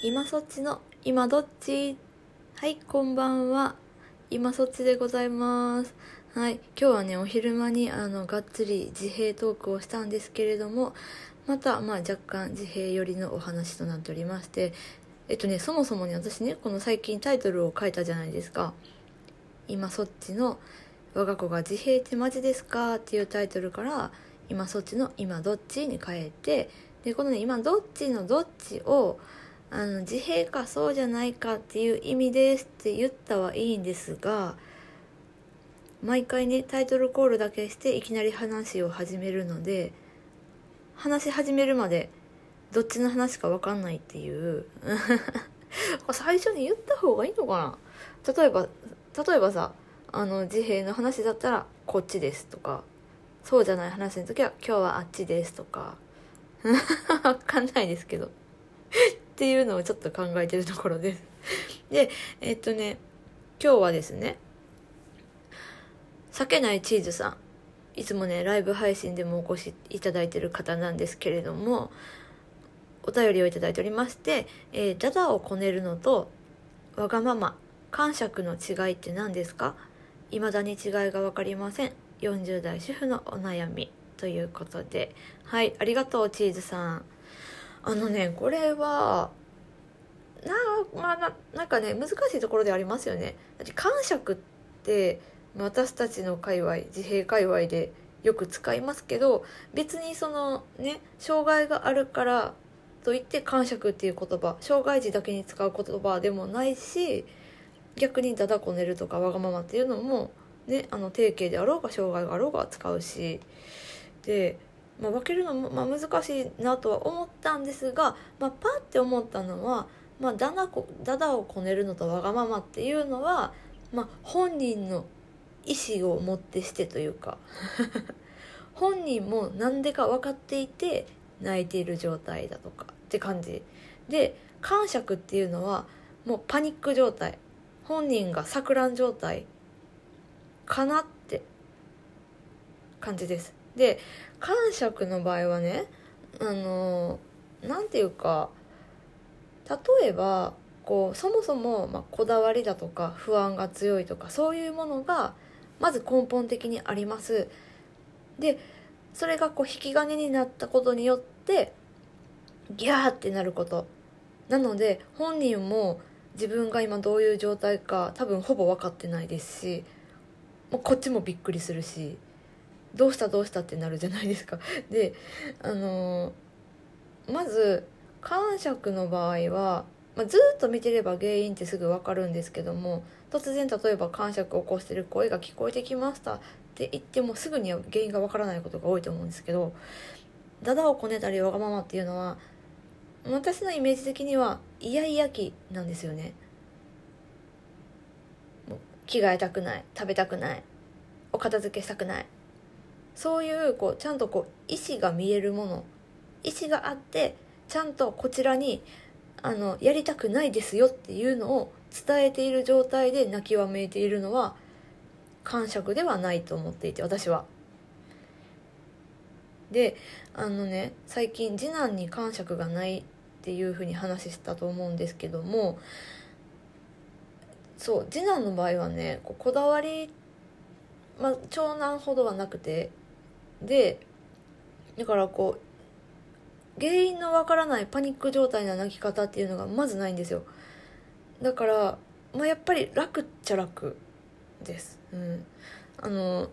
今そっちの今どっち？はいこんばんは。今そっちでございます。はい今日はねお昼間にあのがっつり自閉トークをしたんですけれどもまたまあ若干自閉寄りのお話となっておりましてえっとねそもそもね私ねこの最近タイトルを書いたじゃないですか。今そっちの我が子が自閉ってマジですか？っていうタイトルから今そっちの今どっち？に変えてでこのね今どっちのどっちをあの自閉かそうじゃないかっていう意味ですって言ったはいいんですが毎回ねタイトルコールだけしていきなり話を始めるので話し始めるまでどっちの話か分かんないっていう。最初に言った方がいいのかな？例えば例えばさあの自閉の話だったら「こっちです」とかそうじゃない話の時は「今日はあっちです」とか。分かんないですけど。っていうのをちょっと考えてるところです。でえっとね今日はですね避けないチーズさんいつもねライブ配信でもお越しいただいてる方なんですけれどもお便りをいただいておりまして「えー、ダダをこねるのとわがまま感触の違いって何ですか？未だに違いが分かりません。40代主婦のお悩み」ということで。はいありがとうチーズさん。あのねこれはな,、まあ、ななんかね難しいところでありますよね。感触って私たちの界隈自閉界隈でよく使いますけど別にそのね障害があるからといって感触っていう言葉障害児だけに使う言葉でもないし逆にダダこねるとかわがままっていうのもねあの定型であろうが障害があろうが使うしでまあ、分けるのも、まあ、難しいなとは思ったんですが、まあ、パッて思ったのは、まあ、だなこだだをこねるのとわがままっていうのは、まあ、本人の意思をもってしてというか 本人も何でか分かっていて泣いている状態だとかって感じ。で感触っていうのはもうパニック状態本人が錯乱状態かなって感じです。で感触の場合はねあの何て言うか例えばこうそもそも、ま、こだわりだとか不安が強いとかそういうものがまず根本的にあります。でそれがこう引き金になったことによってギャーってなること。なので本人も自分が今どういう状態か多分ほぼ分かってないですしもうこっちもびっくりするし。どうしたどうしたってなるじゃないですか。であの、まず感触の場合は、まあ、ずっと見てれば原因ってすぐ分かるんですけども突然例えば感触を起こしてる声が聞こえてきましたって言ってもすぐには原因が分からないことが多いと思うんですけどダダをこねたりわがままっていうのは私のイメージ的にはイヤイヤ期なんですよね。着替えたくない食べたくないお片付けしたくないそういうこうちゃんとこう意思が見えるもの意思があってちゃんとこちらにあのやりたくないですよっていうのを伝えている状態で泣きわめいているのは感触ではないと思っていて私は。であのね最近次男に感触がないっていうふうに話したと思うんですけどもそう次男の場合はねここだわり、まあ、長男ほどはなくてでだからこう原因のわからないパニック状態な泣き方っていうのがまずないんですよ。だから、まあ、やっぱり楽っちゃ楽です。うん。あの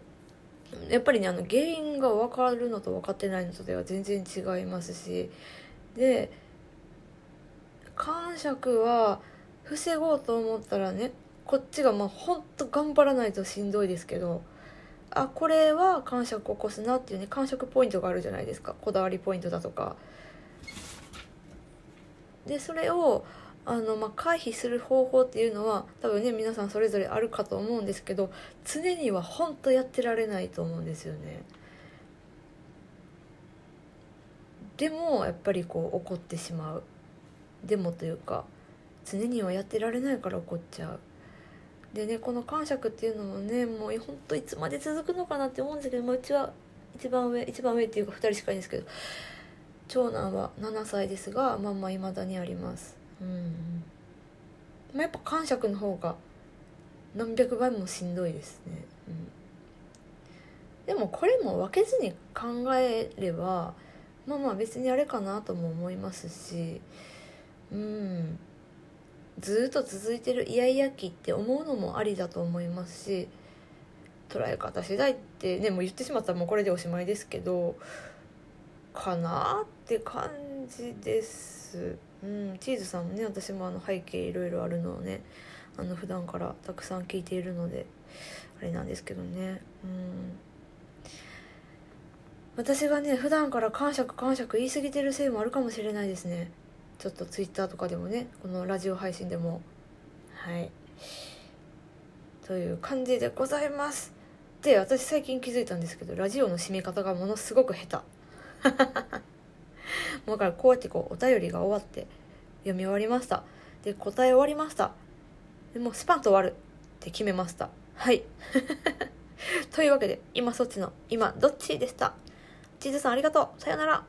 やっぱりねあの原因が分かるのと分かってないのとでは全然違いますし。で感触は防ごうと思ったらねこっちがまあほんと頑張らないとしんどいですけど。あこれは感触を起こすなっていうね感触ポイントがあるじゃないですかこだわりポイントだとか。でそれをあの、まあ、回避する方法っていうのは多分ね皆さんそれぞれあるかと思うんですけど常には本当やってられないと思うんですよね。でもやっぱりこう怒ってしまうでもというか常にはやってられないから怒っちゃうでねこの感触っていうのもねもうほんといつまで続くのかなって思うんですけど、まあ、うちは一番上一番上っていうか2人しかいないんですけど長男は7歳ですがまあまあ未だにあります。うん。まあ、やっぱ感触の方が何百倍もしんどいですね、うん、でもこれも分けずに考えればまあまあ別にあれかなとも思いますしうん。ずっと続いてるイヤイヤ期って思うのもありだと思いますし捉え方次第ってねもう言ってしまったらもうこれでおしまいですけどかなって感じです。うん、チーズさんもね私もあの背景いろいろあるのをねあの普段からたくさん聞いているのであれなんですけどね。うん。私がね普段から感触感触言い過ぎてるせいもあるかもしれないですね。ちょっとツイッターとかでもねこのラジオ配信でもはい。という感じでございます。で私最近気づいたんですけどラジオの締め方がものすごく下手。もうだからこうやってこうお便りが終わって読み終わりました。で答え終わりました。でもうスパンと終わるって決めました。はい。というわけで今そっちの今どっちでした。チーズさんありがとう。さよなら。